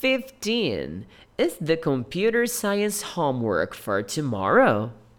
15 is the computer science homework for tomorrow.